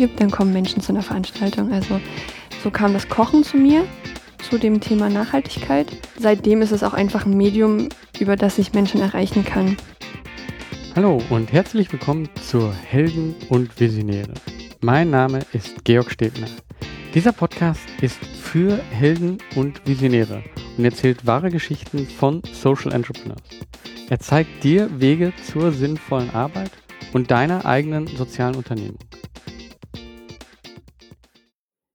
gibt, dann kommen Menschen zu einer Veranstaltung. Also so kam das Kochen zu mir, zu dem Thema Nachhaltigkeit. Seitdem ist es auch einfach ein Medium, über das ich Menschen erreichen kann. Hallo und herzlich willkommen zur Helden und Visionäre. Mein Name ist Georg Stebner. Dieser Podcast ist für Helden und Visionäre und erzählt wahre Geschichten von Social Entrepreneurs. Er zeigt dir Wege zur sinnvollen Arbeit und deiner eigenen sozialen Unternehmung.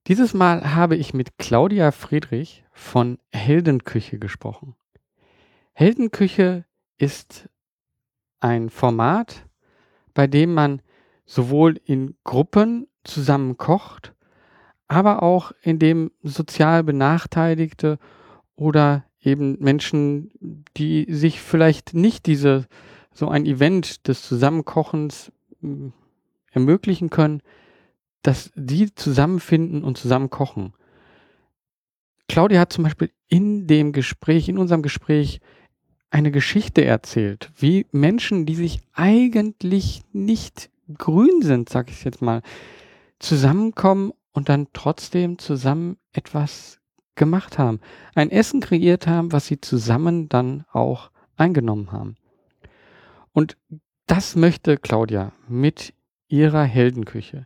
Dieses Mal habe ich mit Claudia Friedrich von Heldenküche gesprochen. Heldenküche ist ein Format, bei dem man sowohl in Gruppen zusammen kocht, aber auch in dem sozial Benachteiligte oder eben Menschen, die sich vielleicht nicht diese so ein Event des Zusammenkochens hm, ermöglichen können, dass die zusammenfinden und zusammen kochen. Claudia hat zum Beispiel in dem Gespräch, in unserem Gespräch, eine Geschichte erzählt, wie Menschen, die sich eigentlich nicht grün sind, sag ich jetzt mal, zusammenkommen und dann trotzdem zusammen etwas gemacht haben. Ein Essen kreiert haben, was sie zusammen dann auch eingenommen haben. Und das möchte Claudia mit ihrer Heldenküche.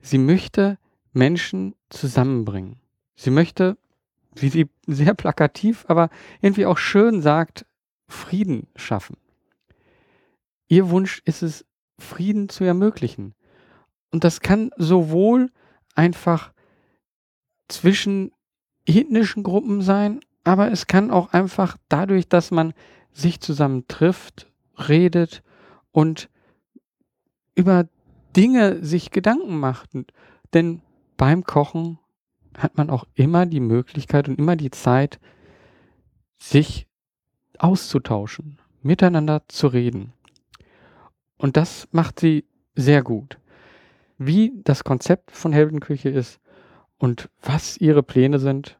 Sie möchte Menschen zusammenbringen. Sie möchte, wie sie sehr plakativ, aber irgendwie auch schön sagt, Frieden schaffen. Ihr Wunsch ist es, Frieden zu ermöglichen. Und das kann sowohl einfach zwischen ethnischen Gruppen sein, aber es kann auch einfach dadurch, dass man sich zusammen trifft, redet und über Dinge sich Gedanken macht. Denn beim Kochen hat man auch immer die Möglichkeit und immer die Zeit, sich auszutauschen, miteinander zu reden. Und das macht sie sehr gut. Wie das Konzept von Heldenküche ist, und was Ihre Pläne sind,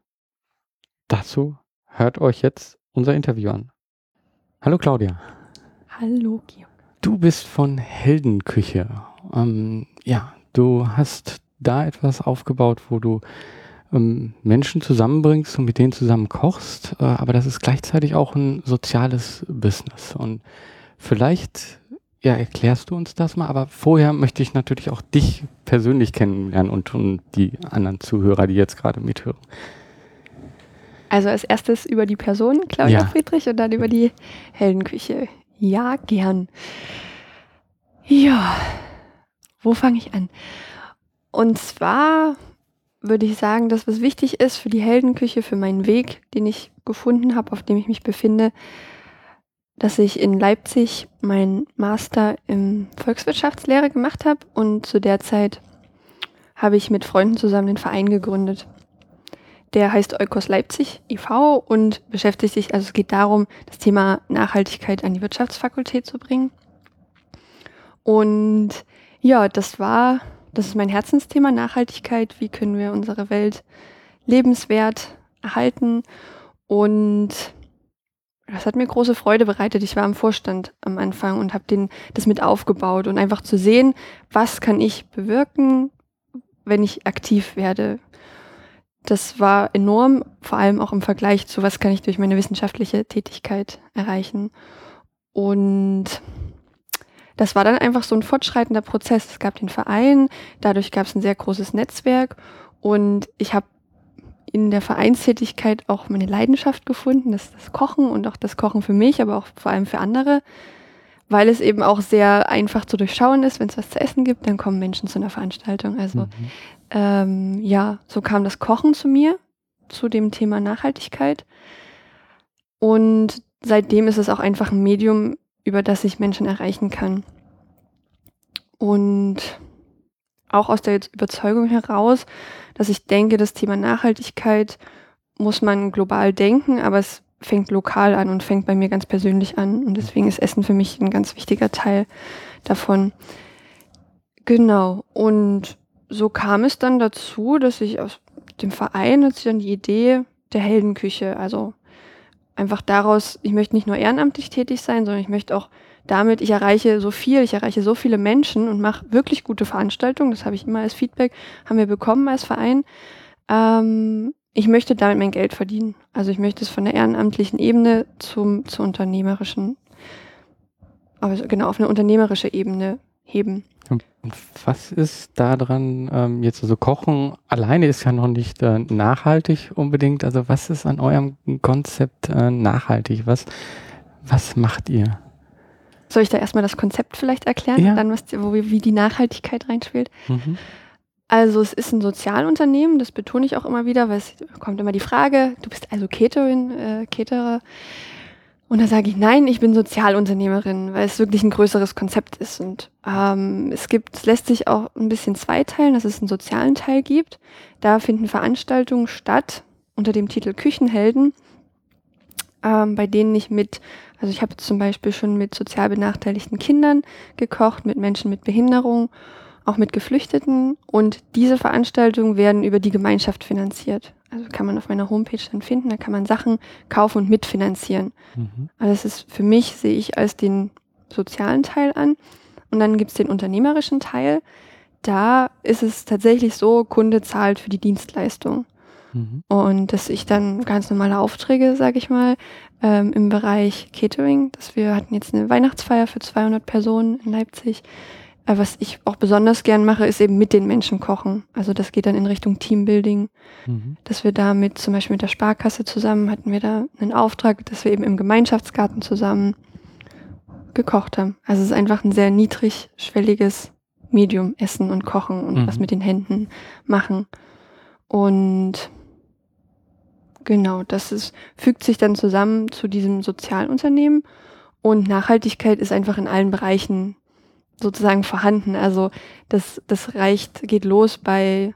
dazu hört euch jetzt unser Interview an. Hallo Claudia. Hallo Georg. Du bist von Heldenküche. Ähm, ja, du hast da etwas aufgebaut, wo du ähm, Menschen zusammenbringst und mit denen zusammen kochst, äh, aber das ist gleichzeitig auch ein soziales Business. Und vielleicht ja, erklärst du uns das mal, aber vorher möchte ich natürlich auch dich persönlich kennenlernen und, und die anderen Zuhörer, die jetzt gerade mithören. Also als erstes über die Person, Claudia ja. Friedrich, und dann über die Heldenküche. Ja, gern. Ja, wo fange ich an? Und zwar würde ich sagen, dass was wichtig ist für die Heldenküche, für meinen Weg, den ich gefunden habe, auf dem ich mich befinde, dass ich in Leipzig meinen Master in Volkswirtschaftslehre gemacht habe und zu der Zeit habe ich mit Freunden zusammen den Verein gegründet. Der heißt Eukos Leipzig e.V. und beschäftigt sich, also es geht darum, das Thema Nachhaltigkeit an die Wirtschaftsfakultät zu bringen. Und ja, das war, das ist mein Herzensthema, Nachhaltigkeit. Wie können wir unsere Welt lebenswert erhalten? Und das hat mir große Freude bereitet. Ich war im Vorstand am Anfang und habe das mit aufgebaut und einfach zu sehen, was kann ich bewirken, wenn ich aktiv werde. Das war enorm, vor allem auch im Vergleich zu, was kann ich durch meine wissenschaftliche Tätigkeit erreichen. Und das war dann einfach so ein fortschreitender Prozess. Es gab den Verein, dadurch gab es ein sehr großes Netzwerk und ich habe in der Vereinstätigkeit auch meine Leidenschaft gefunden, das, das Kochen und auch das Kochen für mich, aber auch vor allem für andere, weil es eben auch sehr einfach zu durchschauen ist. Wenn es was zu essen gibt, dann kommen Menschen zu einer Veranstaltung. Also mhm. ähm, ja, so kam das Kochen zu mir, zu dem Thema Nachhaltigkeit. Und seitdem ist es auch einfach ein Medium, über das ich Menschen erreichen kann. Und auch aus der Überzeugung heraus, dass ich denke, das Thema Nachhaltigkeit muss man global denken, aber es fängt lokal an und fängt bei mir ganz persönlich an. Und deswegen ist Essen für mich ein ganz wichtiger Teil davon. Genau. Und so kam es dann dazu, dass ich aus dem Verein hatte dann die Idee der Heldenküche. Also einfach daraus, ich möchte nicht nur ehrenamtlich tätig sein, sondern ich möchte auch damit, ich erreiche so viel, ich erreiche so viele Menschen und mache wirklich gute Veranstaltungen, das habe ich immer als Feedback, haben wir bekommen als Verein. Ähm, ich möchte damit mein Geld verdienen. Also ich möchte es von der ehrenamtlichen Ebene zum, zur unternehmerischen, also genau, auf eine unternehmerische Ebene heben. Und was ist daran ähm, jetzt also Kochen alleine ist ja noch nicht äh, nachhaltig unbedingt. Also was ist an eurem Konzept äh, nachhaltig? Was was macht ihr? Soll ich da erstmal das Konzept vielleicht erklären, Ja. dann was, wo, wie die Nachhaltigkeit reinspielt? Mhm. Also es ist ein Sozialunternehmen, das betone ich auch immer wieder, weil es kommt immer die Frage, du bist also Caterin, äh, Caterer. Und da sage ich, nein, ich bin Sozialunternehmerin, weil es wirklich ein größeres Konzept ist. Und ähm, es gibt, es lässt sich auch ein bisschen zweiteilen, dass es einen sozialen Teil gibt. Da finden Veranstaltungen statt unter dem Titel Küchenhelden, ähm, bei denen ich mit, also ich habe zum Beispiel schon mit sozial benachteiligten Kindern gekocht, mit Menschen mit Behinderung auch mit Geflüchteten und diese Veranstaltungen werden über die Gemeinschaft finanziert. Also kann man auf meiner Homepage dann finden, da kann man Sachen kaufen und mitfinanzieren. Mhm. Also das ist für mich, sehe ich als den sozialen Teil an. Und dann gibt es den unternehmerischen Teil. Da ist es tatsächlich so, Kunde zahlt für die Dienstleistung. Mhm. Und dass ich dann ganz normale Aufträge, sage ich mal, ähm, im Bereich Catering, dass wir hatten jetzt eine Weihnachtsfeier für 200 Personen in Leipzig. Was ich auch besonders gern mache, ist eben mit den Menschen kochen. Also das geht dann in Richtung Teambuilding, Mhm. dass wir da mit, zum Beispiel mit der Sparkasse zusammen, hatten wir da einen Auftrag, dass wir eben im Gemeinschaftsgarten zusammen gekocht haben. Also es ist einfach ein sehr niedrigschwelliges Medium, Essen und Kochen und Mhm. was mit den Händen machen. Und genau, das ist, fügt sich dann zusammen zu diesem Sozialunternehmen und Nachhaltigkeit ist einfach in allen Bereichen sozusagen vorhanden. Also das, das reicht, geht los bei,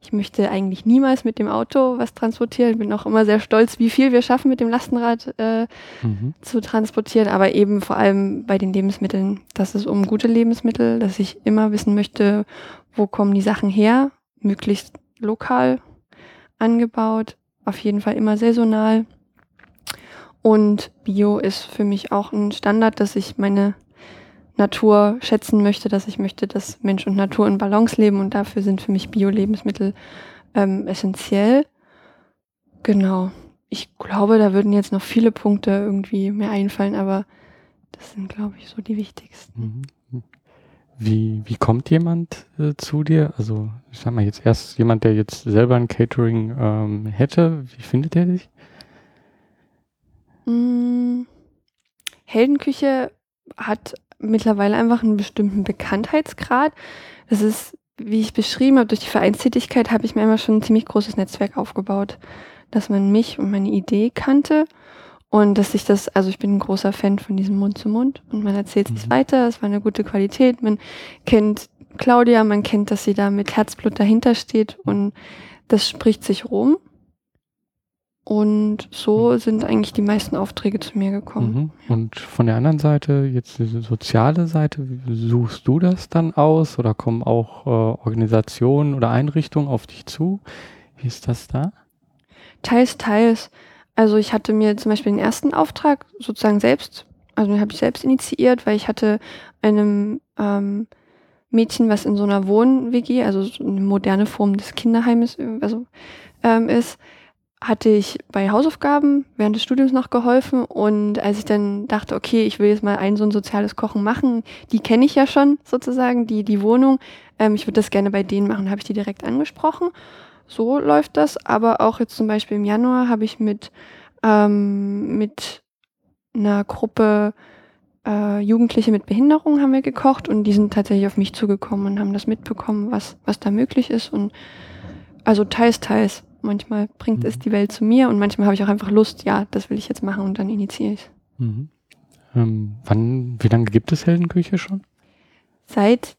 ich möchte eigentlich niemals mit dem Auto was transportieren. Ich bin auch immer sehr stolz, wie viel wir schaffen mit dem Lastenrad äh, Mhm. zu transportieren, aber eben vor allem bei den Lebensmitteln, dass es um gute Lebensmittel, dass ich immer wissen möchte, wo kommen die Sachen her, möglichst lokal angebaut, auf jeden Fall immer saisonal. Und Bio ist für mich auch ein Standard, dass ich meine Natur schätzen möchte, dass ich möchte, dass Mensch und Natur in Balance leben und dafür sind für mich Bio-Lebensmittel ähm, essentiell. Genau. Ich glaube, da würden jetzt noch viele Punkte irgendwie mir einfallen, aber das sind, glaube ich, so die wichtigsten. Mhm. Wie, wie kommt jemand äh, zu dir? Also, ich sag mal jetzt erst jemand, der jetzt selber ein Catering ähm, hätte. Wie findet er dich? Mm, Heldenküche hat mittlerweile einfach einen bestimmten Bekanntheitsgrad. Das ist, wie ich beschrieben habe, durch die Vereinstätigkeit habe ich mir immer schon ein ziemlich großes Netzwerk aufgebaut, dass man mich und meine Idee kannte und dass ich das, also ich bin ein großer Fan von diesem Mund zu Mund und man erzählt sich Mhm. weiter, es war eine gute Qualität, man kennt Claudia, man kennt, dass sie da mit Herzblut dahinter steht und das spricht sich rum. Und so sind eigentlich die meisten Aufträge zu mir gekommen. Mhm. Und von der anderen Seite, jetzt diese soziale Seite, wie suchst du das dann aus oder kommen auch äh, Organisationen oder Einrichtungen auf dich zu? Wie ist das da? Teils, teils. Also ich hatte mir zum Beispiel den ersten Auftrag sozusagen selbst, also den habe ich selbst initiiert, weil ich hatte einem ähm, Mädchen, was in so einer Wohn-WG, also so eine moderne Form des Kinderheimes also, ähm, ist, hatte ich bei Hausaufgaben während des Studiums noch geholfen und als ich dann dachte, okay, ich will jetzt mal ein so ein soziales Kochen machen, die kenne ich ja schon sozusagen, die, die Wohnung, ähm, ich würde das gerne bei denen machen, habe ich die direkt angesprochen. So läuft das, aber auch jetzt zum Beispiel im Januar habe ich mit, ähm, mit einer Gruppe äh, Jugendliche mit Behinderung haben wir gekocht und die sind tatsächlich auf mich zugekommen und haben das mitbekommen, was, was da möglich ist und also teils, teils. Manchmal bringt es Mhm. die Welt zu mir und manchmal habe ich auch einfach Lust, ja, das will ich jetzt machen und dann initiiere ich. Mhm. Ähm, wann, wie lange gibt es Heldenküche schon? Seit,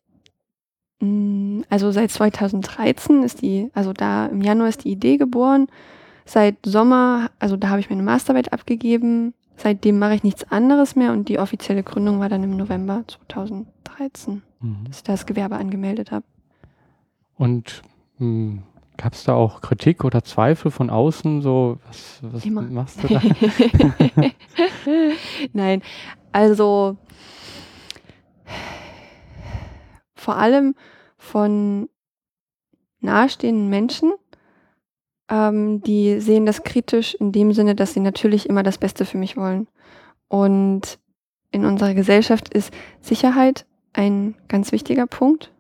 mh, also seit 2013 ist die, also da im Januar ist die Idee geboren. Seit Sommer, also da habe ich meine Masterarbeit abgegeben. Seitdem mache ich nichts anderes mehr und die offizielle Gründung war dann im November 2013, Mhm. dass ich das Gewerbe angemeldet habe. Und gab es da auch Kritik oder Zweifel von außen? So, was, was Immer. machst du da? Nein, also vor allem von nahestehenden Menschen, ähm, die sehen das kritisch in dem Sinne, dass sie natürlich immer das Beste für mich wollen. Und in unserer Gesellschaft ist Sicherheit ein ganz wichtiger Punkt.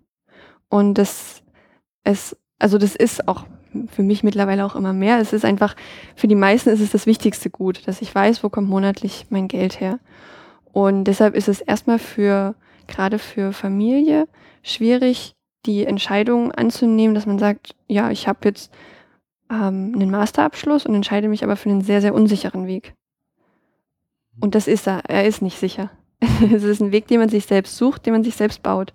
Und das es, also das ist auch für mich mittlerweile auch immer mehr. Es ist einfach, für die meisten ist es das wichtigste Gut, dass ich weiß, wo kommt monatlich mein Geld her. Und deshalb ist es erstmal für, gerade für Familie, schwierig, die Entscheidung anzunehmen, dass man sagt, ja, ich habe jetzt ähm, einen Masterabschluss und entscheide mich aber für einen sehr, sehr unsicheren Weg. Und das ist er. Er ist nicht sicher. es ist ein Weg, den man sich selbst sucht, den man sich selbst baut.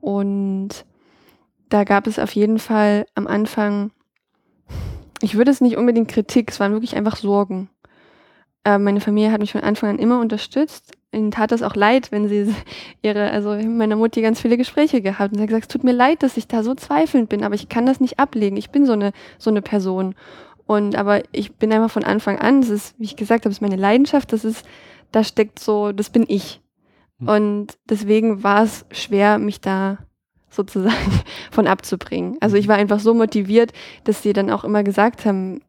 Und da gab es auf jeden Fall am Anfang, ich würde es nicht unbedingt Kritik, es waren wirklich einfach Sorgen. Äh, meine Familie hat mich von Anfang an immer unterstützt. Ihnen tat es auch leid, wenn sie ihre, also meiner Mutti ganz viele Gespräche gehabt und sie hat gesagt, es tut mir leid, dass ich da so zweifelnd bin, aber ich kann das nicht ablegen. Ich bin so eine, so eine Person. Und aber ich bin einfach von Anfang an, das ist, wie ich gesagt habe, ist meine Leidenschaft, das ist, da steckt so, das bin ich. Hm. Und deswegen war es schwer, mich da sozusagen von abzubringen. Also ich war einfach so motiviert, dass sie dann auch immer gesagt haben,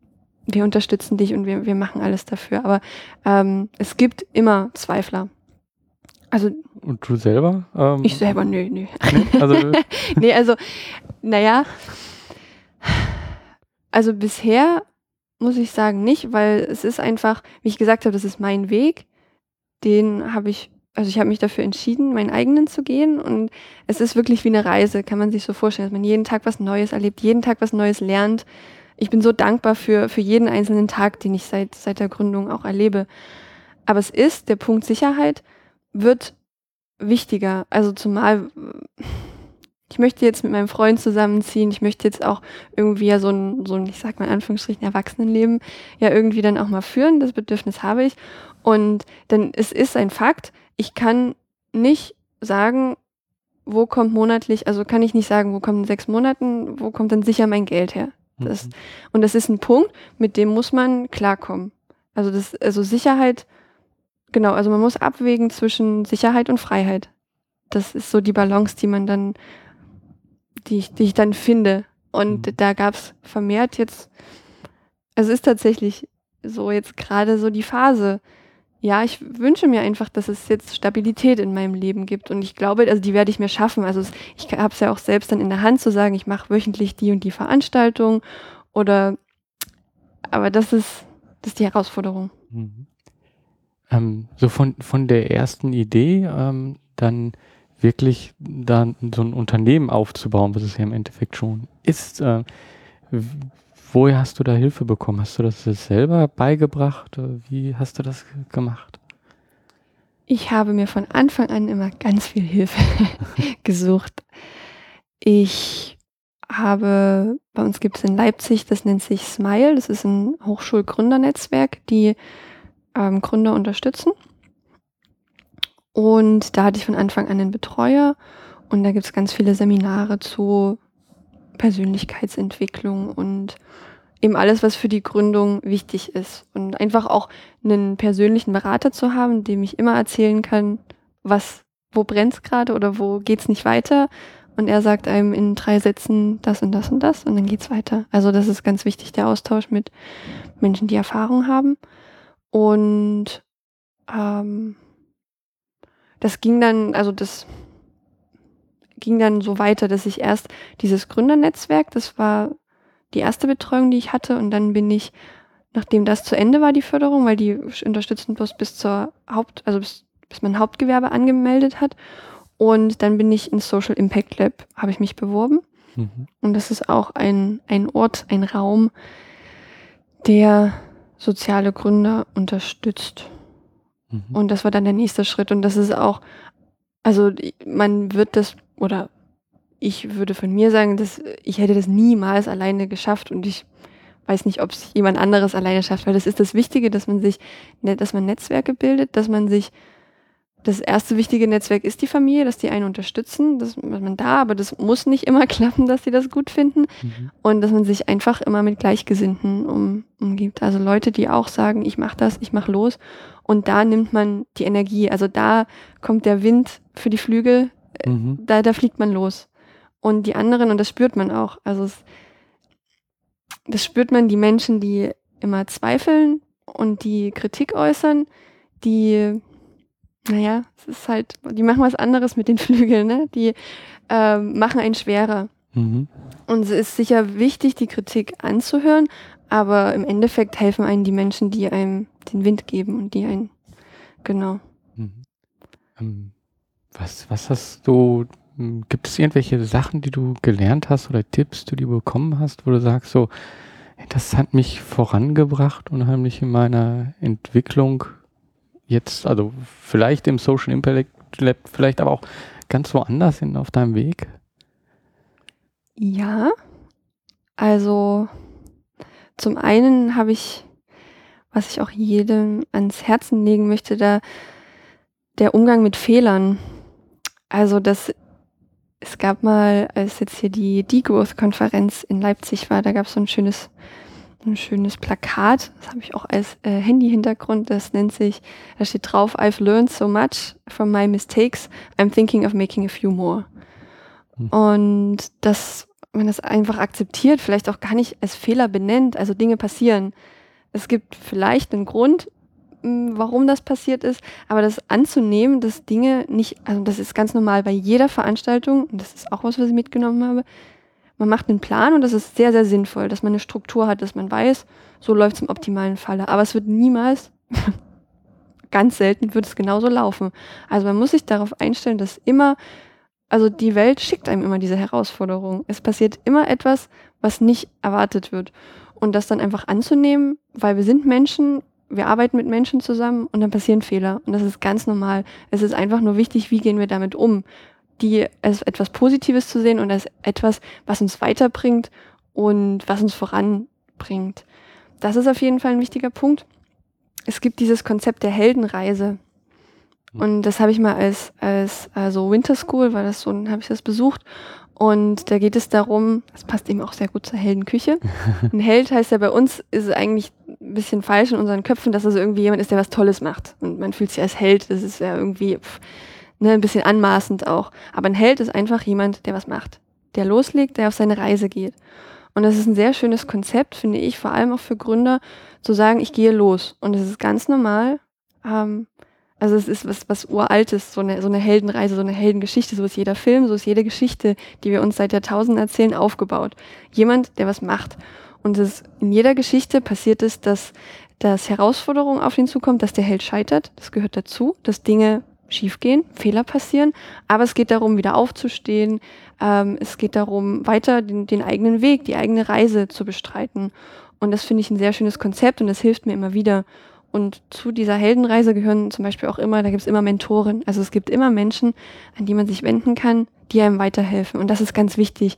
wir unterstützen dich und wir, wir machen alles dafür. Aber ähm, es gibt immer Zweifler. Also und du selber? Ähm, ich selber, nö, nö. Nee, also, nee, also, naja. Also bisher muss ich sagen nicht, weil es ist einfach, wie ich gesagt habe, das ist mein Weg. Den habe ich also ich habe mich dafür entschieden, meinen eigenen zu gehen und es ist wirklich wie eine Reise, kann man sich so vorstellen, dass man jeden Tag was Neues erlebt, jeden Tag was Neues lernt. Ich bin so dankbar für, für jeden einzelnen Tag, den ich seit, seit der Gründung auch erlebe. Aber es ist, der Punkt Sicherheit wird wichtiger. Also zumal, ich möchte jetzt mit meinem Freund zusammenziehen, ich möchte jetzt auch irgendwie ja so ein, so ein, ich sag mal in Anführungsstrichen, Erwachsenenleben ja irgendwie dann auch mal führen. Das Bedürfnis habe ich. Und dann es ist ein Fakt, ich kann nicht sagen, wo kommt monatlich, also kann ich nicht sagen, wo kommt in sechs Monaten, wo kommt dann sicher mein Geld her. Das, mhm. Und das ist ein Punkt, mit dem muss man klarkommen. Also das, also Sicherheit, genau, also man muss abwägen zwischen Sicherheit und Freiheit. Das ist so die Balance, die man dann, die ich, die ich dann finde. Und mhm. da gab es vermehrt jetzt, also es ist tatsächlich so jetzt gerade so die Phase, ja, ich wünsche mir einfach, dass es jetzt Stabilität in meinem Leben gibt. Und ich glaube, also die werde ich mir schaffen. Also ich habe es ja auch selbst dann in der Hand zu sagen, ich mache wöchentlich die und die Veranstaltung. Oder aber das ist, das ist die Herausforderung. Mhm. Ähm, so von, von der ersten Idee ähm, dann wirklich dann so ein Unternehmen aufzubauen, was es ja im Endeffekt schon ist. Äh, Woher hast du da Hilfe bekommen? Hast du das selber beigebracht? Wie hast du das gemacht? Ich habe mir von Anfang an immer ganz viel Hilfe gesucht. Ich habe, bei uns gibt es in Leipzig, das nennt sich Smile, das ist ein Hochschulgründernetzwerk, die ähm, Gründer unterstützen. Und da hatte ich von Anfang an einen Betreuer und da gibt es ganz viele Seminare zu Persönlichkeitsentwicklung und eben alles, was für die Gründung wichtig ist. Und einfach auch einen persönlichen Berater zu haben, dem ich immer erzählen kann, was, wo brennt's gerade oder wo geht's nicht weiter. Und er sagt einem in drei Sätzen das und das und das und dann geht's weiter. Also das ist ganz wichtig, der Austausch mit Menschen, die Erfahrung haben. Und ähm, das ging dann, also das ging dann so weiter, dass ich erst dieses Gründernetzwerk, das war die erste Betreuung, die ich hatte, und dann bin ich, nachdem das zu Ende war, die Förderung, weil die unterstützen bloß bis zur Haupt, also bis, bis man Hauptgewerbe angemeldet hat. Und dann bin ich ins Social Impact Lab, habe ich mich beworben. Mhm. Und das ist auch ein, ein Ort, ein Raum, der soziale Gründer unterstützt. Mhm. Und das war dann der nächste Schritt. Und das ist auch, also man wird das oder ich würde von mir sagen, dass ich hätte das niemals alleine geschafft und ich weiß nicht, ob es jemand anderes alleine schafft, weil das ist das Wichtige, dass man sich, ne, dass man Netzwerke bildet, dass man sich, das erste wichtige Netzwerk ist die Familie, dass die einen unterstützen, dass man da, aber das muss nicht immer klappen, dass sie das gut finden mhm. und dass man sich einfach immer mit Gleichgesinnten um, umgibt. Also Leute, die auch sagen, ich mache das, ich mache los und da nimmt man die Energie, also da kommt der Wind für die Flügel mhm. da, da fliegt man los. Und die anderen, und das spürt man auch, also es, das spürt man, die Menschen, die immer zweifeln und die Kritik äußern, die, naja, es ist halt, die machen was anderes mit den Flügeln, ne? Die äh, machen einen schwerer. Mhm. Und es ist sicher wichtig, die Kritik anzuhören, aber im Endeffekt helfen einen die Menschen, die einem den Wind geben und die einen, genau. Mhm. Ähm, was, was hast du, hm, gibt es irgendwelche Sachen, die du gelernt hast oder Tipps, die du bekommen hast, wo du sagst, so, das hat mich vorangebracht, unheimlich in meiner Entwicklung jetzt, also vielleicht im Social Impact Lab, vielleicht aber auch ganz woanders in, auf deinem Weg? Ja, also zum einen habe ich, was ich auch jedem ans Herzen legen möchte, da der Umgang mit Fehlern. Also das, es gab mal, als jetzt hier die Degrowth-Konferenz in Leipzig war, da gab es so ein schönes ein schönes Plakat, das habe ich auch als äh, Handy-Hintergrund, das nennt sich, da steht drauf, I've learned so much from my mistakes, I'm thinking of making a few more. Hm. Und das, wenn das einfach akzeptiert, vielleicht auch gar nicht als Fehler benennt, also Dinge passieren. Es gibt vielleicht einen Grund, warum das passiert ist, aber das anzunehmen, dass Dinge nicht, also das ist ganz normal bei jeder Veranstaltung, und das ist auch was, was ich mitgenommen habe, man macht einen Plan und das ist sehr, sehr sinnvoll, dass man eine Struktur hat, dass man weiß, so läuft es im optimalen Falle. Aber es wird niemals, ganz selten wird es genauso laufen. Also man muss sich darauf einstellen, dass immer, also die Welt schickt einem immer diese Herausforderung. Es passiert immer etwas, was nicht erwartet wird. Und das dann einfach anzunehmen, weil wir sind Menschen, wir arbeiten mit Menschen zusammen und dann passieren Fehler. Und das ist ganz normal. Es ist einfach nur wichtig, wie gehen wir damit um die als etwas Positives zu sehen und als etwas, was uns weiterbringt und was uns voranbringt. Das ist auf jeden Fall ein wichtiger Punkt. Es gibt dieses Konzept der Heldenreise. Und das habe ich mal als, als also Winter School, weil das so, habe ich das besucht. Und da geht es darum, das passt eben auch sehr gut zur Heldenküche. Ein Held heißt ja bei uns, ist eigentlich ein bisschen falsch in unseren Köpfen, dass es also irgendwie jemand ist, der was Tolles macht. Und man fühlt sich als Held, das ist ja irgendwie, pff, ne, ein bisschen anmaßend auch. Aber ein Held ist einfach jemand, der was macht, der loslegt, der auf seine Reise geht. Und das ist ein sehr schönes Konzept, finde ich, vor allem auch für Gründer, zu sagen, ich gehe los. Und es ist ganz normal. Ähm, also es ist was, was Uraltes, so eine, so eine Heldenreise, so eine Heldengeschichte. So ist jeder Film, so ist jede Geschichte, die wir uns seit Jahrtausenden erzählen, aufgebaut. Jemand, der was macht. Und es, in jeder Geschichte passiert es, dass, dass Herausforderungen auf ihn zukommt, dass der Held scheitert. Das gehört dazu, dass Dinge schiefgehen, Fehler passieren, aber es geht darum, wieder aufzustehen. Ähm, es geht darum, weiter den, den eigenen Weg, die eigene Reise zu bestreiten. Und das finde ich ein sehr schönes Konzept und das hilft mir immer wieder. Und zu dieser Heldenreise gehören zum Beispiel auch immer, da gibt es immer Mentoren. Also es gibt immer Menschen, an die man sich wenden kann, die einem weiterhelfen. Und das ist ganz wichtig.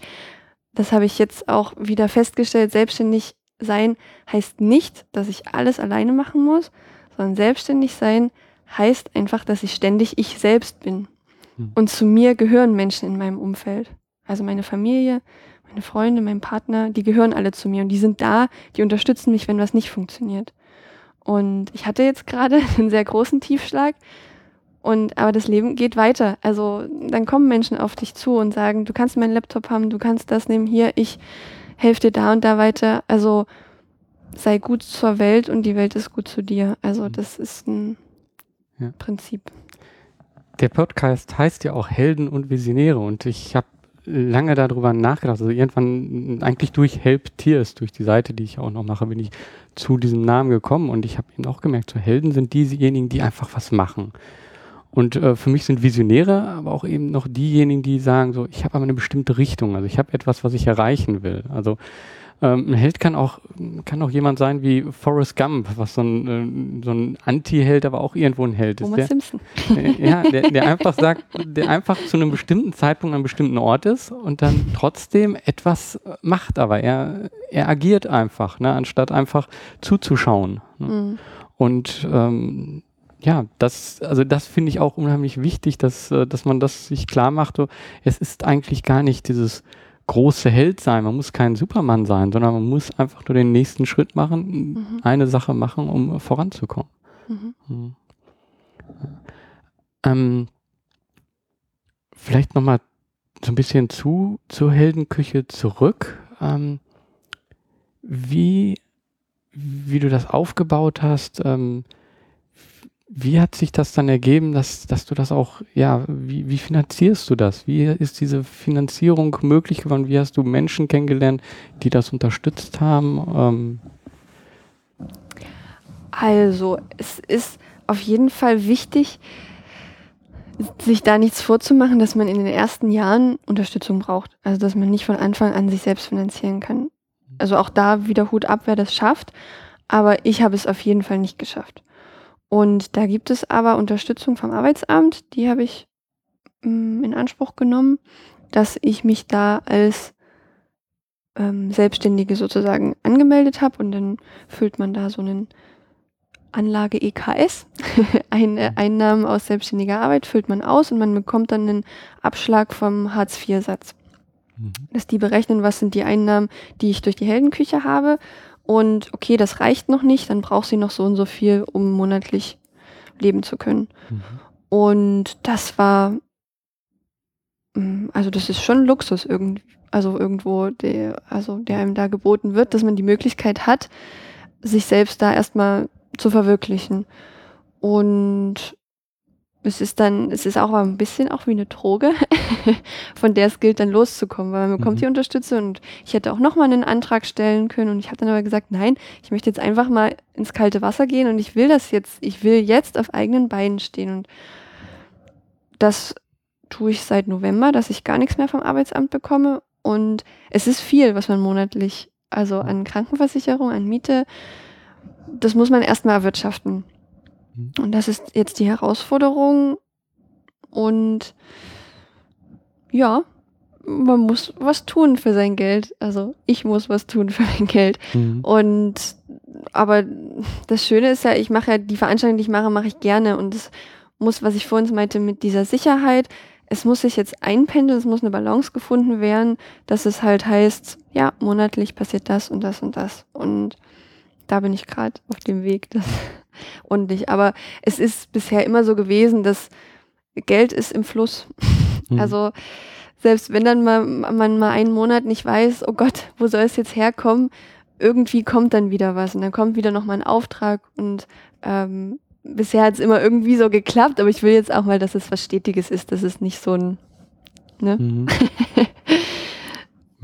Das habe ich jetzt auch wieder festgestellt. Selbstständig sein heißt nicht, dass ich alles alleine machen muss, sondern selbstständig sein heißt einfach, dass ich ständig ich selbst bin. Hm. Und zu mir gehören Menschen in meinem Umfeld. Also meine Familie, meine Freunde, mein Partner, die gehören alle zu mir und die sind da, die unterstützen mich, wenn was nicht funktioniert. Und ich hatte jetzt gerade einen sehr großen Tiefschlag und aber das Leben geht weiter. Also dann kommen Menschen auf dich zu und sagen, du kannst meinen Laptop haben, du kannst das nehmen, hier, ich helfe dir da und da weiter. Also sei gut zur Welt und die Welt ist gut zu dir. Also hm. das ist ein ja. Prinzip. Der Podcast heißt ja auch Helden und Visionäre und ich habe lange darüber nachgedacht. Also irgendwann eigentlich durch Help Tears, durch die Seite, die ich auch noch mache, bin ich zu diesem Namen gekommen und ich habe eben auch gemerkt, so Helden sind diejenigen, die einfach was machen. Und äh, für mich sind Visionäre aber auch eben noch diejenigen, die sagen, so ich habe aber eine bestimmte Richtung, also ich habe etwas, was ich erreichen will. Also ähm, ein Held kann auch, kann auch jemand sein wie Forrest Gump, was so ein, äh, so ein Anti-Held, aber auch irgendwo ein Held ist. Homer Simpson. Äh, ja, der, der einfach sagt, der einfach zu einem bestimmten Zeitpunkt an einem bestimmten Ort ist und dann trotzdem etwas macht, aber er, er agiert einfach, ne, anstatt einfach zuzuschauen. Ne? Mhm. Und ähm, ja, das, also das finde ich auch unheimlich wichtig, dass, äh, dass man das sich klar macht. So, es ist eigentlich gar nicht dieses große Held sein, man muss kein Superman sein, sondern man muss einfach nur den nächsten Schritt machen, mhm. eine Sache machen, um voranzukommen. Mhm. Mhm. Ähm, vielleicht nochmal so ein bisschen zu, zur Heldenküche zurück. Ähm, wie, wie du das aufgebaut hast, ähm, wie hat sich das dann ergeben, dass, dass du das auch, ja, wie, wie finanzierst du das? Wie ist diese Finanzierung möglich geworden? Wie hast du Menschen kennengelernt, die das unterstützt haben? Ähm also, es ist auf jeden Fall wichtig, sich da nichts vorzumachen, dass man in den ersten Jahren Unterstützung braucht. Also, dass man nicht von Anfang an sich selbst finanzieren kann. Also auch da wieder Hut ab, wer das schafft. Aber ich habe es auf jeden Fall nicht geschafft. Und da gibt es aber Unterstützung vom Arbeitsamt, die habe ich mm, in Anspruch genommen, dass ich mich da als ähm, Selbstständige sozusagen angemeldet habe und dann füllt man da so einen Anlage EKS, eine mhm. Einnahmen aus selbstständiger Arbeit füllt man aus und man bekommt dann einen Abschlag vom Hartz-IV-Satz. Mhm. Dass die berechnen, was sind die Einnahmen, die ich durch die Heldenküche habe. Und okay, das reicht noch nicht, dann braucht sie noch so und so viel, um monatlich leben zu können. Mhm. Und das war, mm, also das ist schon Luxus irgendwie, also irgendwo, der, also der einem da geboten wird, dass man die Möglichkeit hat, sich selbst da erstmal zu verwirklichen. Und es ist dann, es ist auch ein bisschen auch wie eine Droge, von der es gilt, dann loszukommen, weil man bekommt mhm. die Unterstützung und ich hätte auch nochmal einen Antrag stellen können und ich habe dann aber gesagt, nein, ich möchte jetzt einfach mal ins kalte Wasser gehen und ich will das jetzt, ich will jetzt auf eigenen Beinen stehen und das tue ich seit November, dass ich gar nichts mehr vom Arbeitsamt bekomme und es ist viel, was man monatlich, also an Krankenversicherung, an Miete, das muss man erstmal erwirtschaften. Mhm. Und das ist jetzt die Herausforderung. Und ja, man muss was tun für sein Geld. Also ich muss was tun für mein Geld. Mhm. Und aber das Schöne ist ja, ich mache ja die Veranstaltung, die ich mache, mache ich gerne. Und es muss, was ich vorhin meinte, mit dieser Sicherheit, es muss sich jetzt einpendeln, es muss eine Balance gefunden werden, dass es halt heißt, ja, monatlich passiert das und das und das. Und da bin ich gerade auf dem Weg. Das und nicht. Aber es ist bisher immer so gewesen, dass Geld ist im Fluss. Mhm. Also selbst wenn dann mal, man mal einen Monat nicht weiß, oh Gott, wo soll es jetzt herkommen, irgendwie kommt dann wieder was und dann kommt wieder noch mal ein Auftrag und ähm, bisher hat es immer irgendwie so geklappt, aber ich will jetzt auch mal, dass es was Stetiges ist, dass es nicht so ein ne? Mhm.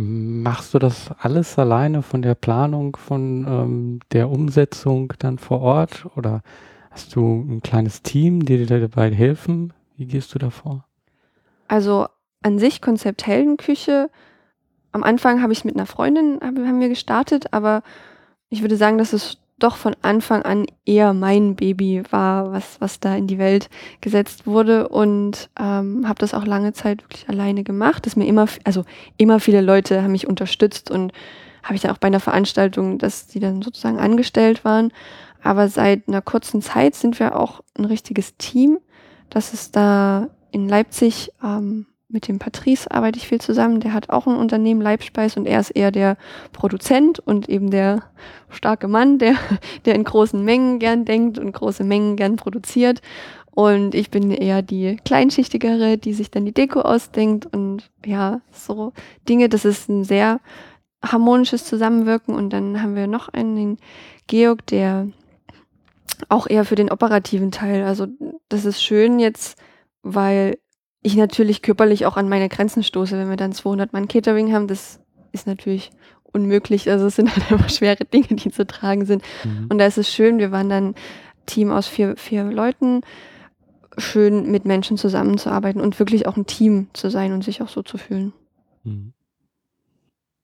Machst du das alles alleine von der Planung, von ähm, der Umsetzung dann vor Ort oder hast du ein kleines Team, die dir dabei helfen? Wie gehst du davor? Also an sich Konzept Heldenküche. Am Anfang habe ich mit einer Freundin haben wir gestartet, aber ich würde sagen, dass es doch von Anfang an eher mein Baby war, was, was da in die Welt gesetzt wurde und ähm, habe das auch lange Zeit wirklich alleine gemacht. Dass mir immer, also immer viele Leute haben mich unterstützt und habe ich dann auch bei einer Veranstaltung, dass die dann sozusagen angestellt waren. Aber seit einer kurzen Zeit sind wir auch ein richtiges Team. Das ist da in Leipzig ähm, mit dem Patrice arbeite ich viel zusammen. Der hat auch ein Unternehmen, Leibspeis, und er ist eher der Produzent und eben der starke Mann, der, der in großen Mengen gern denkt und große Mengen gern produziert. Und ich bin eher die Kleinschichtigere, die sich dann die Deko ausdenkt und ja, so Dinge. Das ist ein sehr harmonisches Zusammenwirken. Und dann haben wir noch einen, den Georg, der auch eher für den operativen Teil. Also das ist schön jetzt, weil ich natürlich körperlich auch an meine Grenzen stoße, wenn wir dann 200 Mann Catering haben. Das ist natürlich unmöglich. Also es sind halt einfach schwere Dinge, die zu tragen sind. Mhm. Und da ist es schön, wir waren dann Team aus vier, vier Leuten, schön mit Menschen zusammenzuarbeiten und wirklich auch ein Team zu sein und sich auch so zu fühlen. Mhm.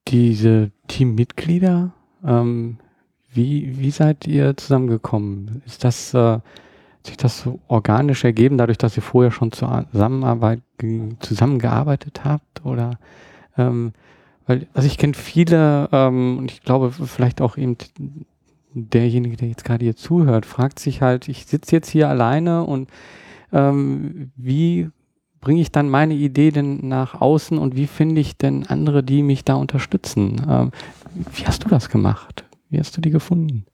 Diese Teammitglieder, ähm, wie, wie seid ihr zusammengekommen? Ist das äh, sich das so organisch ergeben, dadurch, dass ihr vorher schon Zusammenarbeit, zusammengearbeitet habt? Oder ähm, weil, also ich kenne viele ähm, und ich glaube vielleicht auch eben derjenige, der jetzt gerade hier zuhört, fragt sich halt, ich sitze jetzt hier alleine und ähm, wie bringe ich dann meine Idee denn nach außen und wie finde ich denn andere, die mich da unterstützen? Ähm, wie hast du das gemacht? Wie hast du die gefunden?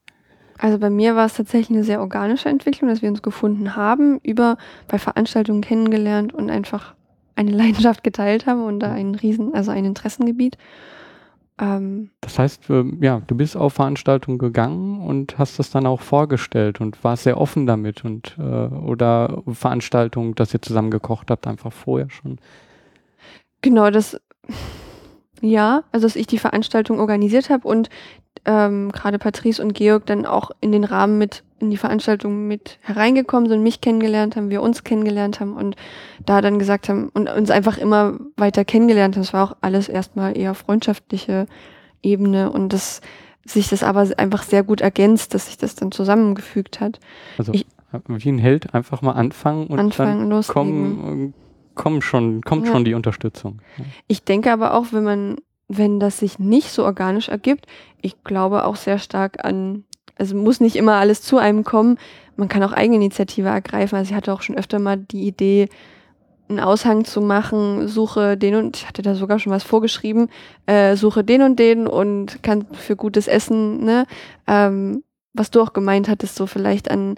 Also bei mir war es tatsächlich eine sehr organische Entwicklung, dass wir uns gefunden haben, über bei Veranstaltungen kennengelernt und einfach eine Leidenschaft geteilt haben und da ein Riesen, also ein Interessengebiet. Ähm, das heißt, ja, du bist auf Veranstaltungen gegangen und hast das dann auch vorgestellt und warst sehr offen damit und äh, oder Veranstaltungen, dass ihr zusammen gekocht habt, einfach vorher schon. Genau, das ja, also dass ich die Veranstaltung organisiert habe und ähm, gerade Patrice und Georg dann auch in den Rahmen mit in die Veranstaltung mit hereingekommen sind, mich kennengelernt haben, wir uns kennengelernt haben und da dann gesagt haben und uns einfach immer weiter kennengelernt haben. Es war auch alles erstmal eher freundschaftliche Ebene und das sich das aber einfach sehr gut ergänzt, dass sich das dann zusammengefügt hat. Also ich, wie ein Held einfach mal anfangen und anfangen, dann kommen, kommen schon, kommt ja. schon die Unterstützung. Ich denke aber auch, wenn man wenn das sich nicht so organisch ergibt, ich glaube auch sehr stark an, also muss nicht immer alles zu einem kommen. Man kann auch Eigeninitiative ergreifen. Also ich hatte auch schon öfter mal die Idee, einen Aushang zu machen, suche den und ich hatte da sogar schon was vorgeschrieben, äh, suche den und den und kann für gutes Essen, ne? Ähm, was du auch gemeint hattest, so vielleicht an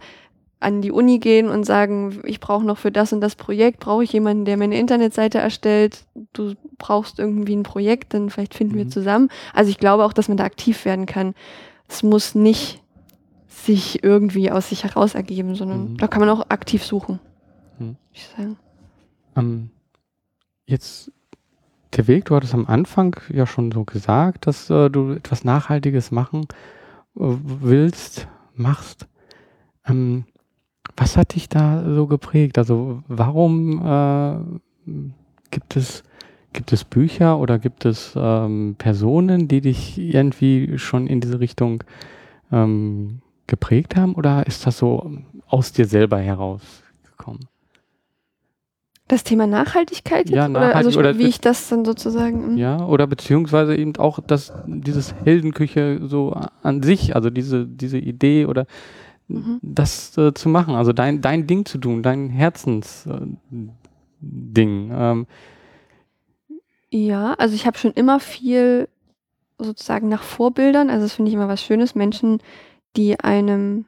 an die Uni gehen und sagen, ich brauche noch für das und das Projekt, brauche ich jemanden, der mir eine Internetseite erstellt, du brauchst irgendwie ein Projekt, dann vielleicht finden mhm. wir zusammen. Also ich glaube auch, dass man da aktiv werden kann. Es muss nicht sich irgendwie aus sich heraus ergeben, sondern mhm. da kann man auch aktiv suchen. Mhm. Ich sagen. Ähm, jetzt der Weg, du hattest am Anfang ja schon so gesagt, dass äh, du etwas Nachhaltiges machen äh, willst, machst. Ähm, was hat dich da so geprägt? Also warum äh, gibt es gibt es Bücher oder gibt es ähm, Personen, die dich irgendwie schon in diese Richtung ähm, geprägt haben oder ist das so aus dir selber herausgekommen? Das Thema Nachhaltigkeit jetzt? Ja, nachhaltig, oder, also, wie ich das dann sozusagen. Hm? Ja, oder beziehungsweise eben auch das, dieses Heldenküche so an sich, also diese, diese Idee oder mhm. das äh, zu machen, also dein, dein Ding zu tun, dein Herzensding. Äh, ähm. Ja, also ich habe schon immer viel sozusagen nach Vorbildern, also das finde ich immer was Schönes, Menschen, die einem,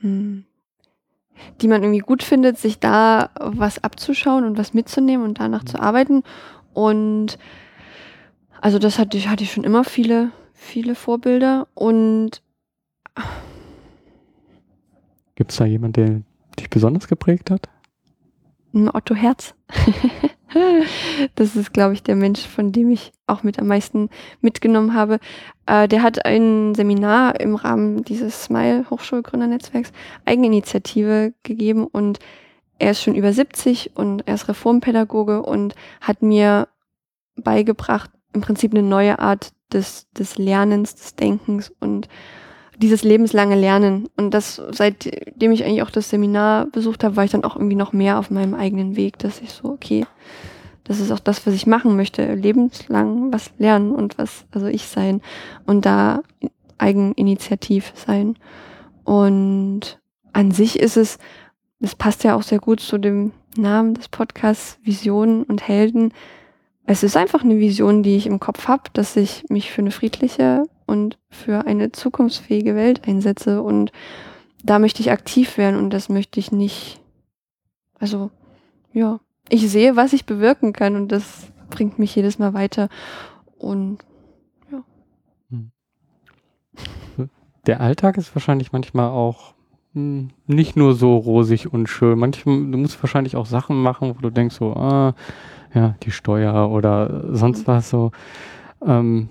hm, die man irgendwie gut findet, sich da was abzuschauen und was mitzunehmen und danach mhm. zu arbeiten. Und also das hatte ich, hatte ich schon immer viele, viele Vorbilder und Gibt es da jemanden, der dich besonders geprägt hat? Otto Herz. das ist, glaube ich, der Mensch, von dem ich auch mit am meisten mitgenommen habe. Äh, der hat ein Seminar im Rahmen dieses Smile Hochschulgründernetzwerks Eigeninitiative gegeben und er ist schon über 70 und er ist Reformpädagoge und hat mir beigebracht, im Prinzip eine neue Art des, des Lernens, des Denkens und dieses lebenslange Lernen. Und das, seitdem ich eigentlich auch das Seminar besucht habe, war ich dann auch irgendwie noch mehr auf meinem eigenen Weg, dass ich so, okay, das ist auch das, was ich machen möchte, lebenslang was lernen und was, also ich sein und da eigeninitiativ sein. Und an sich ist es, es passt ja auch sehr gut zu dem Namen des Podcasts Visionen und Helden. Es ist einfach eine Vision, die ich im Kopf habe, dass ich mich für eine friedliche und für eine zukunftsfähige Welt einsetze. Und da möchte ich aktiv werden und das möchte ich nicht. Also, ja, ich sehe, was ich bewirken kann und das bringt mich jedes Mal weiter. Und ja. Hm. Der Alltag ist wahrscheinlich manchmal auch hm, nicht nur so rosig und schön. Manchmal, du musst wahrscheinlich auch Sachen machen, wo du denkst so, ah, ja, die Steuer oder sonst mhm. was so. Ähm,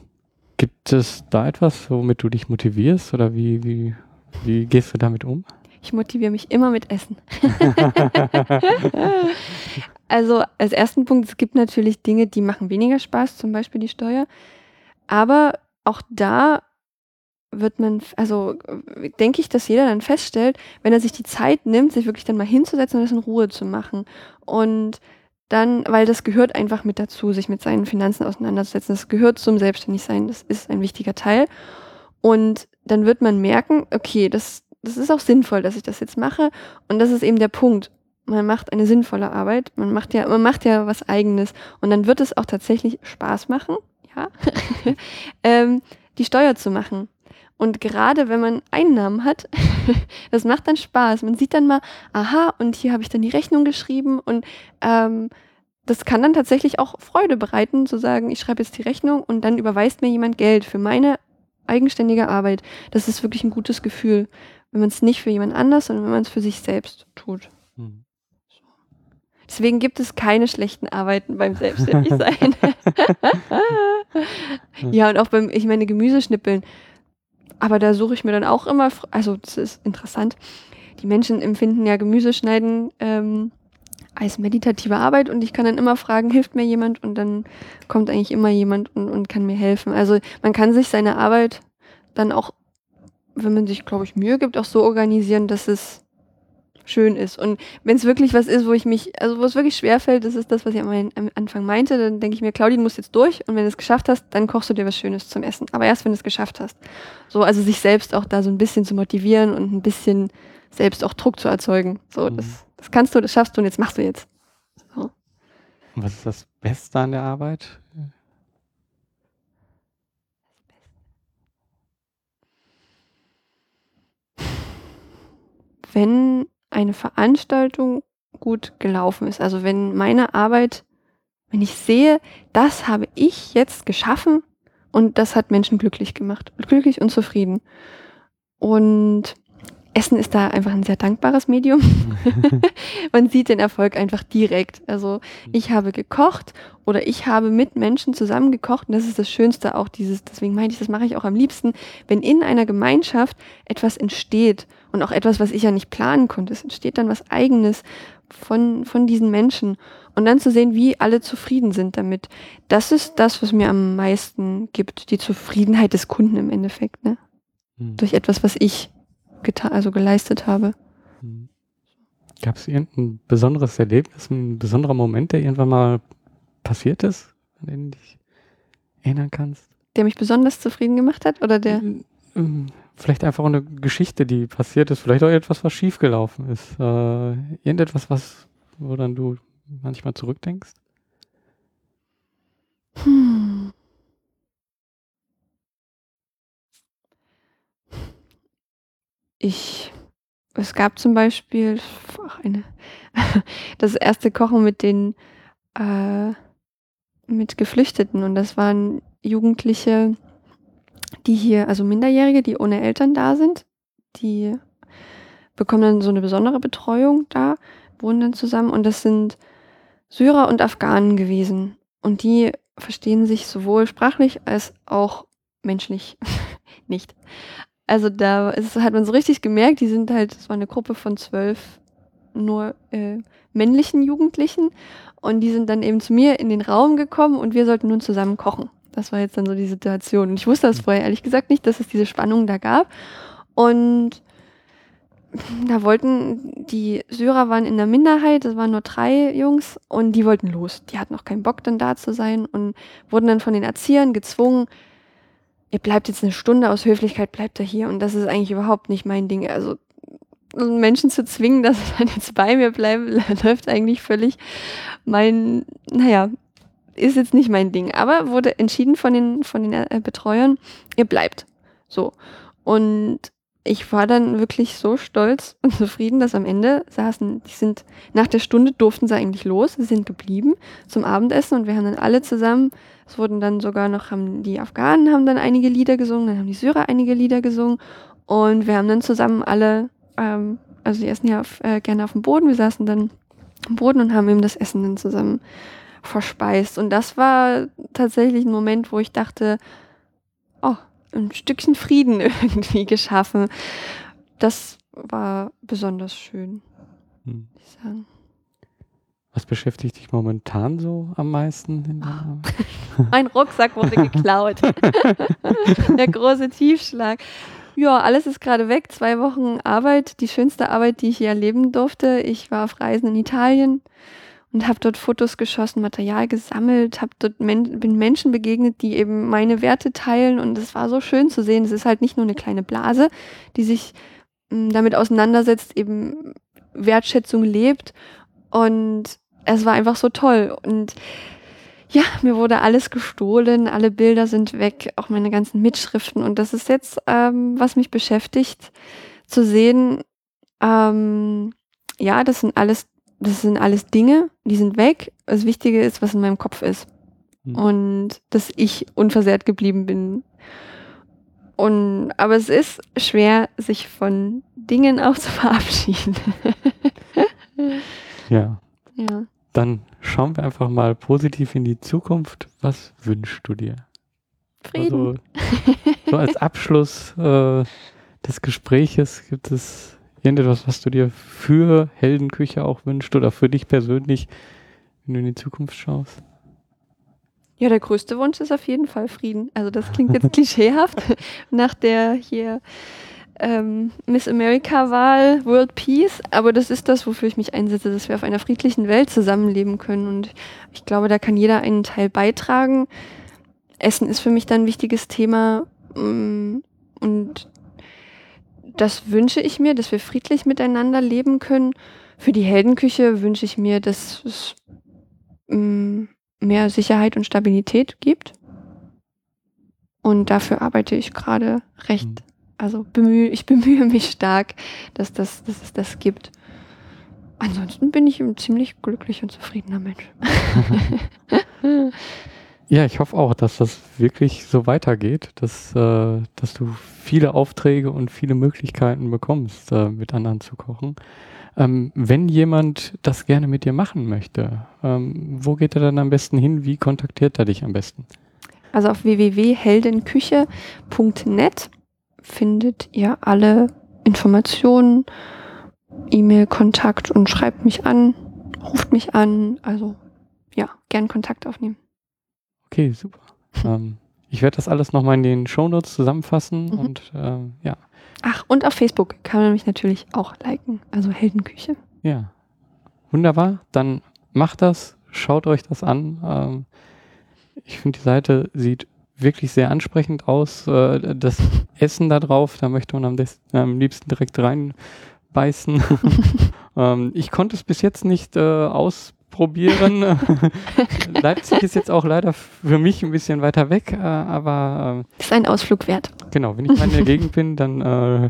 Gibt es da etwas, womit du dich motivierst oder wie, wie, wie gehst du damit um? Ich motiviere mich immer mit Essen. also als ersten Punkt, es gibt natürlich Dinge, die machen weniger Spaß, zum Beispiel die Steuer. Aber auch da wird man, also denke ich, dass jeder dann feststellt, wenn er sich die Zeit nimmt, sich wirklich dann mal hinzusetzen und das in Ruhe zu machen. Und dann, weil das gehört einfach mit dazu, sich mit seinen Finanzen auseinanderzusetzen. Das gehört zum Selbstständigsein. Das ist ein wichtiger Teil. Und dann wird man merken, okay, das, das ist auch sinnvoll, dass ich das jetzt mache. Und das ist eben der Punkt. Man macht eine sinnvolle Arbeit. Man macht ja, man macht ja was eigenes. Und dann wird es auch tatsächlich Spaß machen, ja, ähm, die Steuer zu machen. Und gerade wenn man Einnahmen hat, das macht dann Spaß. Man sieht dann mal, aha, und hier habe ich dann die Rechnung geschrieben und ähm, das kann dann tatsächlich auch Freude bereiten, zu sagen, ich schreibe jetzt die Rechnung und dann überweist mir jemand Geld für meine eigenständige Arbeit. Das ist wirklich ein gutes Gefühl, wenn man es nicht für jemand anders, sondern wenn man es für sich selbst tut. Mhm. Deswegen gibt es keine schlechten Arbeiten beim Selbstständigsein. ja, und auch beim, ich meine, Gemüseschnippeln. Aber da suche ich mir dann auch immer, also das ist interessant. Die Menschen empfinden ja Gemüseschneiden ähm, als meditative Arbeit und ich kann dann immer fragen, hilft mir jemand? Und dann kommt eigentlich immer jemand und, und kann mir helfen. Also man kann sich seine Arbeit dann auch, wenn man sich, glaube ich, Mühe gibt, auch so organisieren, dass es schön ist. Und wenn es wirklich was ist, wo ich mich, also wo es wirklich schwer fällt, das ist das, was ich am, Anfang meinte, dann denke ich mir, Claudia, du musst jetzt durch und wenn du es geschafft hast, dann kochst du dir was Schönes zum Essen. Aber erst, wenn du es geschafft hast. So, also sich selbst auch da so ein bisschen zu motivieren und ein bisschen selbst auch Druck zu erzeugen. So, mhm. das, das kannst du, das schaffst du und jetzt machst du jetzt. So. Was ist das Beste an der Arbeit? Wenn eine Veranstaltung gut gelaufen ist, also wenn meine Arbeit, wenn ich sehe, das habe ich jetzt geschaffen und das hat Menschen glücklich gemacht, glücklich und zufrieden. Und Essen ist da einfach ein sehr dankbares Medium. Man sieht den Erfolg einfach direkt. Also ich habe gekocht oder ich habe mit Menschen zusammen gekocht und das ist das Schönste auch dieses, deswegen meine ich, das mache ich auch am liebsten, wenn in einer Gemeinschaft etwas entsteht und auch etwas, was ich ja nicht planen konnte. Es entsteht dann was eigenes von, von diesen Menschen und dann zu sehen, wie alle zufrieden sind damit. Das ist das, was mir am meisten gibt, die Zufriedenheit des Kunden im Endeffekt, ne? Hm. Durch etwas, was ich getan, also geleistet habe. Hm. Gab es irgendein besonderes Erlebnis, ein besonderer Moment, der irgendwann mal passiert ist, an den du dich erinnern kannst? Der mich besonders zufrieden gemacht hat oder der? Ähm, vielleicht einfach eine Geschichte, die passiert ist, vielleicht auch etwas, was schiefgelaufen ist. Äh, irgendetwas, was, wo dann du manchmal zurückdenkst? Hm. Ich, es gab zum Beispiel eine, das erste Kochen mit den, äh, mit Geflüchteten und das waren Jugendliche, die hier, also Minderjährige, die ohne Eltern da sind, die bekommen dann so eine besondere Betreuung da, wohnen dann zusammen und das sind Syrer und Afghanen gewesen und die verstehen sich sowohl sprachlich als auch menschlich nicht. Also da ist, hat man so richtig gemerkt, die sind halt, es war eine Gruppe von zwölf nur äh, männlichen Jugendlichen und die sind dann eben zu mir in den Raum gekommen und wir sollten nun zusammen kochen. Das war jetzt dann so die Situation. Und ich wusste das vorher ehrlich gesagt nicht, dass es diese Spannung da gab. Und da wollten die Syrer waren in der Minderheit, das waren nur drei Jungs und die wollten los. Die hatten noch keinen Bock dann da zu sein und wurden dann von den Erziehern gezwungen, ihr bleibt jetzt eine Stunde aus Höflichkeit, bleibt da hier. Und das ist eigentlich überhaupt nicht mein Ding. Also Menschen zu zwingen, dass sie dann jetzt bei mir bleiben, läuft eigentlich völlig mein, naja, ist jetzt nicht mein Ding. Aber wurde entschieden von den, von den äh, Betreuern, ihr bleibt. So. Und ich war dann wirklich so stolz und zufrieden, dass am Ende saßen, die sind, nach der Stunde durften sie eigentlich los, sie sind geblieben zum Abendessen und wir haben dann alle zusammen, es wurden dann sogar noch, haben die Afghanen haben dann einige Lieder gesungen, dann haben die Syrer einige Lieder gesungen und wir haben dann zusammen alle, ähm, also die essen ja auf, äh, gerne auf dem Boden, wir saßen dann am Boden und haben eben das Essen dann zusammen verspeist und das war tatsächlich ein Moment, wo ich dachte, oh, ein Stückchen Frieden irgendwie geschaffen. Das war besonders schön, hm. ich sagen. Was beschäftigt dich momentan so am meisten? mein Rucksack wurde geklaut. Der große Tiefschlag. Ja, alles ist gerade weg. Zwei Wochen Arbeit, die schönste Arbeit, die ich hier erleben durfte. Ich war auf Reisen in Italien und habe dort Fotos geschossen, Material gesammelt, habe dort men bin Menschen begegnet, die eben meine Werte teilen und es war so schön zu sehen. Es ist halt nicht nur eine kleine Blase, die sich m, mm, damit auseinandersetzt, eben Wertschätzung lebt und es war einfach so toll und ja, mir wurde alles gestohlen, alle Bilder sind weg, auch meine ganzen Mitschriften und das ist jetzt, ähm, was mich beschäftigt, zu sehen, ähm, ja, das sind alles das sind alles Dinge, die sind weg. Das Wichtige ist, was in meinem Kopf ist. Hm. Und dass ich unversehrt geblieben bin. Und, aber es ist schwer, sich von Dingen auch zu verabschieden. Ja, ja. dann schauen wir einfach mal positiv in die Zukunft. Was wünschst du dir? Frieden. Also, so als Abschluss äh, des Gespräches gibt es irgendetwas, was du dir für Heldenküche auch wünschst oder für dich persönlich, wenn du in die Zukunft schaust? Ja, der größte Wunsch ist auf jeden Fall Frieden. Also das klingt jetzt klischeehaft nach der hier ähm, Miss America-Wahl, World Peace, aber das ist das, wofür ich mich einsetze, dass wir auf einer friedlichen Welt zusammenleben können. Und ich glaube, da kann jeder einen Teil beitragen. Essen ist für mich dann ein wichtiges Thema. mm, Und das wünsche ich mir, dass wir friedlich miteinander leben können. Für die Heldenküche wünsche ich mir, dass es mm, mehr Sicherheit und Stabilität gibt. Und dafür arbeite ich gerade recht. Mhm. Also bemühe, ich bemühe mich stark, dass, das, dass es das gibt. Ansonsten bin ich ein ziemlich glücklich und zufriedener Mensch. Ja, ich hoffe auch, dass das wirklich so weitergeht, dass, äh, dass du viele Aufträge und viele Möglichkeiten bekommst, äh, mit anderen zu kochen. Ähm, wenn jemand das gerne mit dir machen möchte, ähm, wo geht er dann am besten hin? Wie kontaktiert er dich am besten? Also auf www.heldenküche.net findet ihr alle Informationen, E-Mail-Kontakt und schreibt mich an, ruft mich an. Also ja, gern Kontakt aufnehmen. Okay, super. ähm, ich werde das alles nochmal in den Shownotes zusammenfassen Mhm. und ähm, ja, Ach, und auf Facebook kann man mich natürlich auch liken. Also Heldenküche. ja. Wunderbar. Dann macht das, schaut euch das an. Ähm, ich finde, die Seite sieht wirklich sehr ansprechend aus. Äh, das Essen da drauf, da möchte man am, am liebsten direkt reinbeißen. ähm, ich konnte es bis jetzt nicht äh, ausprobieren. Leipzig ist jetzt auch leider für mich ein bisschen weiter weg, äh, aber äh, Ist ein Ausflug wert. genau, wenn ich mal in der Gegend bin, dann äh,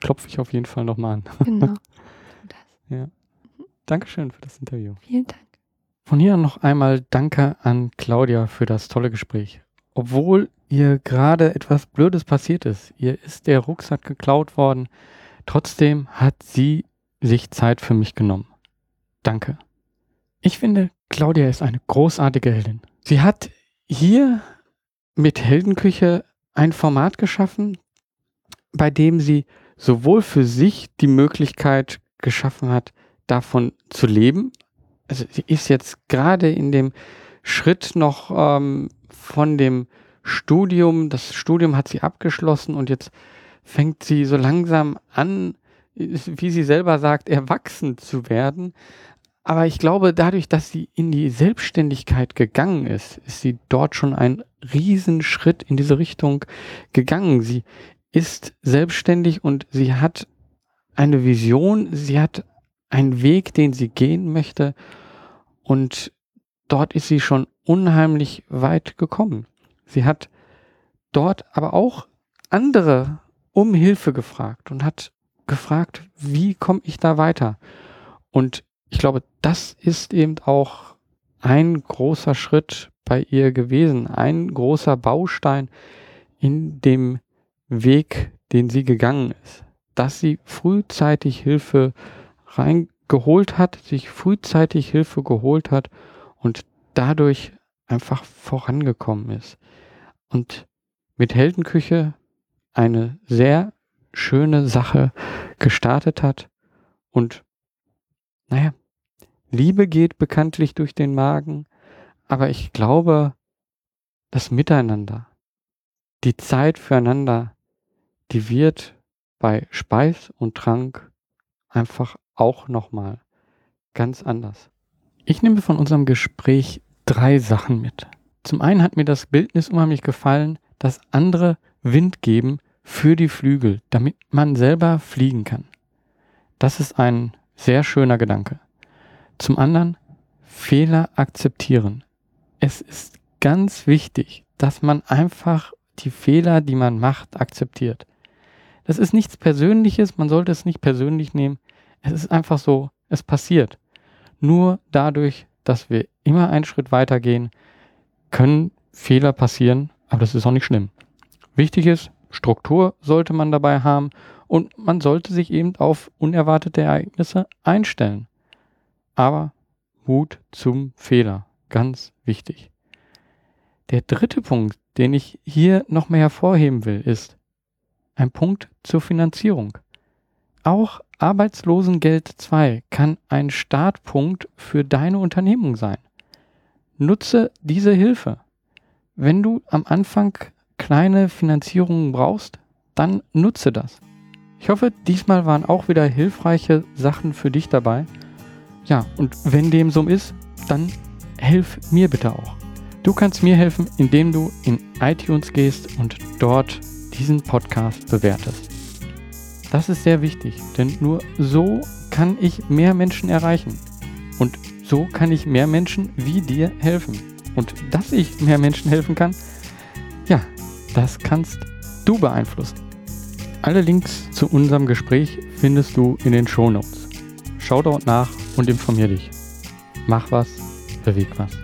klopfe ich auf jeden Fall nochmal an. Genau. Dankeschön für das Interview. Vielen Dank. Von hier noch einmal Danke an Claudia für das tolle Gespräch. Obwohl ihr gerade etwas Blödes passiert ist, ihr ist der Rucksack geklaut worden, trotzdem hat sie sich Zeit für mich genommen. Danke. Ich finde, Claudia ist eine großartige Heldin. Sie hat hier mit Heldenküche ein Format geschaffen, bei dem sie sowohl für sich die Möglichkeit geschaffen hat, davon zu leben. Also sie ist jetzt gerade in dem Schritt noch ähm, von dem Studium, das Studium hat sie abgeschlossen und jetzt fängt sie so langsam an, wie sie selber sagt, erwachsen zu werden. Aber ich glaube, dadurch, dass sie in die Selbstständigkeit gegangen ist, ist sie dort schon einen Riesenschritt in diese Richtung gegangen. Sie ist selbstständig und sie hat eine Vision, sie hat einen Weg, den sie gehen möchte und dort ist sie schon unheimlich weit gekommen. Sie hat dort aber auch andere um Hilfe gefragt und hat gefragt, wie komme ich da weiter? Und ich glaube, das ist eben auch ein großer Schritt bei ihr gewesen, ein großer Baustein in dem Weg, den sie gegangen ist, dass sie frühzeitig Hilfe reingeholt hat, sich frühzeitig Hilfe geholt hat und dadurch einfach vorangekommen ist. Und mit Heldenküche eine sehr schöne Sache gestartet hat und naja, Liebe geht bekanntlich durch den Magen, aber ich glaube, das Miteinander, die Zeit füreinander, die wird bei Speis und Trank einfach auch nochmal ganz anders. Ich nehme von unserem Gespräch drei Sachen mit. Zum einen hat mir das Bildnis unheimlich gefallen, dass andere Wind geben für die Flügel, damit man selber fliegen kann. Das ist ein sehr schöner Gedanke. Zum anderen Fehler akzeptieren. Es ist ganz wichtig, dass man einfach die Fehler, die man macht, akzeptiert. Das ist nichts Persönliches, man sollte es nicht persönlich nehmen. Es ist einfach so, es passiert. nur dadurch, dass wir immer einen Schritt weitergehen, können Fehler passieren, aber das ist auch nicht schlimm. Wichtig ist, Struktur sollte man dabei haben und man sollte sich eben auf unerwartete Ereignisse einstellen. Aber Mut zum Fehler, ganz wichtig. Der dritte Punkt, den ich hier noch mehr hervorheben will, ist ein Punkt zur Finanzierung. Auch Arbeitslosengeld 2 kann ein Startpunkt für deine Unternehmung sein. Nutze diese Hilfe. Wenn du am Anfang kleine Finanzierungen brauchst, dann nutze das. Ich hoffe, diesmal waren auch wieder hilfreiche Sachen für dich dabei. Ja, und wenn dem so ist, dann hilf mir bitte auch. Du kannst mir helfen, indem du in iTunes gehst und dort diesen Podcast bewertest. Das ist sehr wichtig, denn nur so kann ich mehr Menschen erreichen. Und so kann ich mehr Menschen wie dir helfen. Und dass ich mehr Menschen helfen kann, ja, das kannst du beeinflussen. Alle Links zu unserem Gespräch findest du in den Show Notes. Schau dort nach und informier dich. Mach was, beweg was.